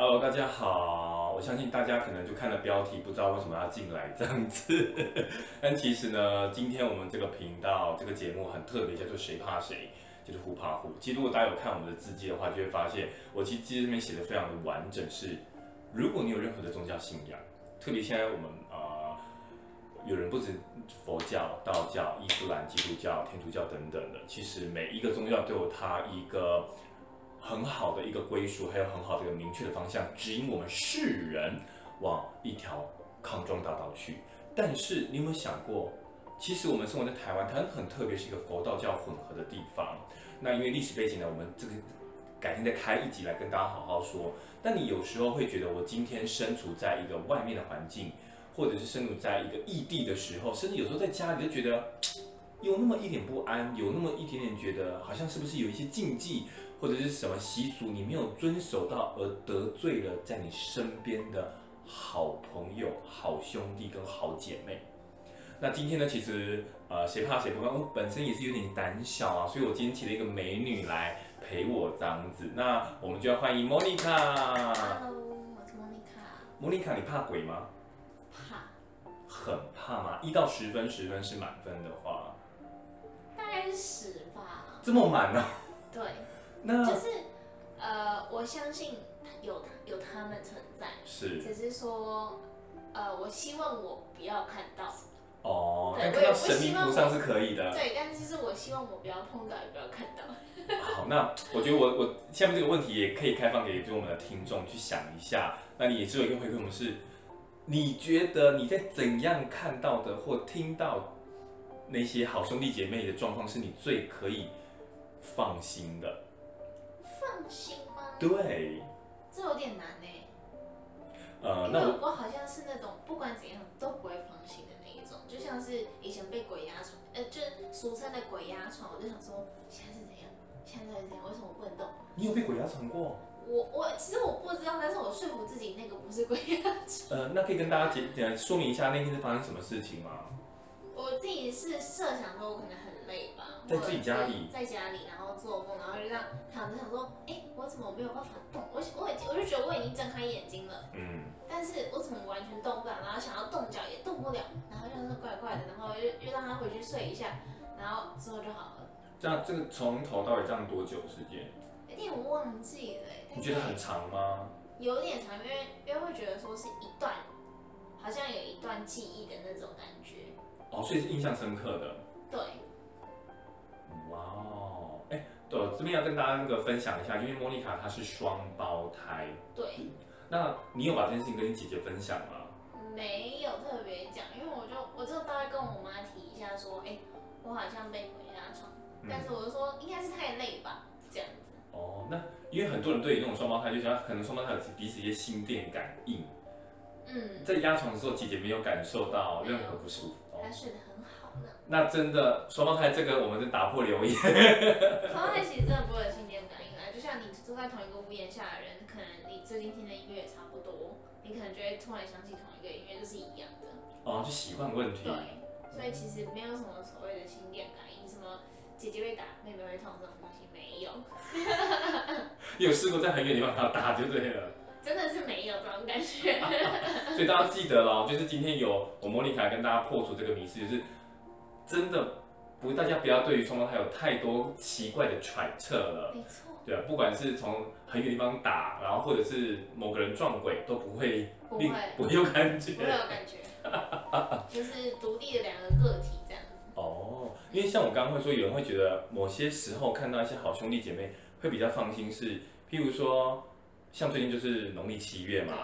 Hello，大家好。我相信大家可能就看了标题，不知道为什么要进来这样子。但其实呢，今天我们这个频道这个节目很特别，叫做谁怕谁，就是虎怕虎。其实如果大家有看我们的字迹的话，就会发现我其实字这边写的非常的完整。是，如果你有任何的宗教信仰，特别现在我们呃有人不止佛教、道教、伊斯兰、基督教、天主教等等的，其实每一个宗教都有它一个。很好的一个归属，还有很好的一个明确的方向，指引我们世人往一条康庄大道去。但是你有没有想过，其实我们生活在台湾，它很特别，是一个佛道教混合的地方。那因为历史背景呢，我们这个改天再开一集来跟大家好好说。但你有时候会觉得，我今天身处在一个外面的环境，或者是身处在一个异地的时候，甚至有时候在家里就觉得有那么一点不安，有那么一点点觉得好像是不是有一些禁忌。或者是什么习俗你没有遵守到而得罪了在你身边的好朋友、好兄弟跟好姐妹。那今天呢，其实呃，谁怕谁不怕？我本身也是有点胆小啊，所以我今天请了一个美女来陪我这样子。那我们就要欢迎莫妮卡。Hello，我是莫妮卡。莫妮卡，你怕鬼吗？怕。很怕吗？一到十分，十分是满分的话。这么满呢？对。那就是，呃，我相信有有他们存在，是，只是说，呃，我希望我不要看到。哦，对，看到神明图上是可以的。对，但是就是我希望我不要碰到，也不要看到。好，那我觉得我我下面这个问题也可以开放给就我们的听众去想一下。那你也只有一个回馈，我们是，你觉得你在怎样看到的或听到那些好兄弟姐妹的状况，是你最可以放心的？放心吗？对，这有点难呢。呃，那我我好像是那种不管怎样都不会放心的那一种，就像是以前被鬼压床，呃，就俗称的鬼压床，我就想说现在是怎样？现在是怎样？为什么不能动？你有被鬼压床过？我我其实我不知道，但是我说服自己那个不是鬼压床。呃，那可以跟大家解呃说明一下那天是发生什么事情吗？我自己是设想说，我可能很累吧，在自己家里，在家里，然后做梦，然后就这样躺着想说，哎、欸，我怎么没有办法动？我我已经我就觉得我已经睁开眼睛了，嗯，但是我怎么完全动不了？然后想要动脚也动不了，然后就是怪怪的，然后又又让他回去睡一下，然后之后就好了。这样这个从头到尾这样多久时间？有点忘记了，你觉得很长吗？有点长，因为因为会觉得说是一段，好像有一段记忆的那种感觉。哦，所以是印象深刻的。对。哇哦，哎，对，这边要跟大家那个分享一下，因为莫妮卡她是双胞胎。对。那你有把这件事情跟你姐姐分享吗？没有特别讲，因为我就我就大概跟我妈提一下说，哎，我好像被鬼压床，嗯、但是我就说应该是太累吧，这样子。哦，那因为很多人对于那种双胞胎就觉得可能双胞胎有彼此一些心电感应。嗯。在压床的时候，姐姐没有感受到任何不舒服。他睡得很好呢。那真的双胞胎这个，我们就打破留言。双胞胎其实真的不会有心电感应啊，就像你住在同一个屋檐下的人，可能你最近听的音乐也差不多，你可能就会突然想起同一个音乐，就是一样的。哦，就习惯问题。对，所以其实没有什么所谓的心电感应，什么姐姐被打，妹妹会痛这种东西没有。你有试过在很远地方把他打就对了。感觉，所以大家记得了，就是今天有我莫妮卡跟大家破除这个迷思，就是真的不，大家不要对于双胞胎有太多奇怪的揣测了。没错。对啊，不管是从很远地方打，然后或者是某个人撞鬼，都不会，不会，不会有感觉，不会有感觉，就是独立的两个个体这样子。哦，因为像我刚刚会说，有人会觉得某些时候看到一些好兄弟姐妹会比较放心，是譬如说。像最近就是农历七月嘛，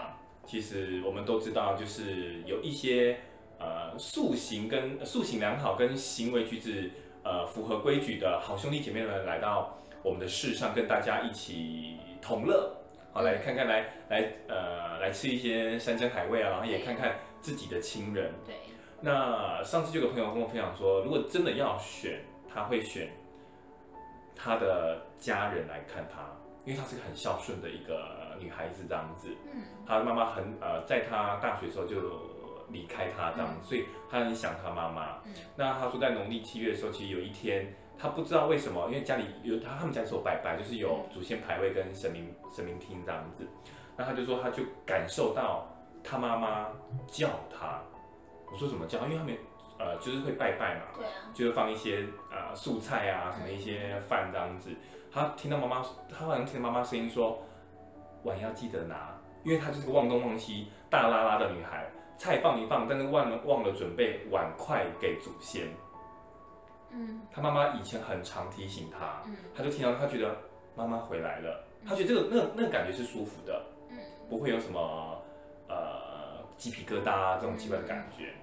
其实我们都知道，就是有一些呃塑形跟塑形良好跟行为举止呃符合规矩的好兄弟姐妹们来到我们的世上，跟大家一起同乐，好来看看来来呃来吃一些山珍海味啊，然后也看看自己的亲人。对。那上次就有个朋友跟我分享说，如果真的要选，他会选他的家人来看他。因为他是个很孝顺的一个女孩子，这样子，嗯，她的妈妈很呃，在她大学的时候就离开她，这样，嗯、所以她很想她妈妈。嗯，那她说在农历七月的时候，其实有一天，她不知道为什么，因为家里有她他们家是有拜拜，就是有祖先牌位跟神明神明厅这样子。那他就说他就感受到他妈妈叫他，我说怎么叫？因为他们呃就是会拜拜嘛，对啊，就是放一些呃素菜啊什么一些饭这样子。他听到妈妈，他好像听到妈妈声音说碗要记得拿，因为她就是个忘东忘西、大拉拉的女孩，菜放一放，但是忘了忘了准备碗筷给祖先。嗯，他妈妈以前很常提醒她，嗯，他就听到她觉得妈妈回来了，她觉得这个那个那个感觉是舒服的，嗯，不会有什么呃鸡皮疙瘩啊这种奇怪的感觉。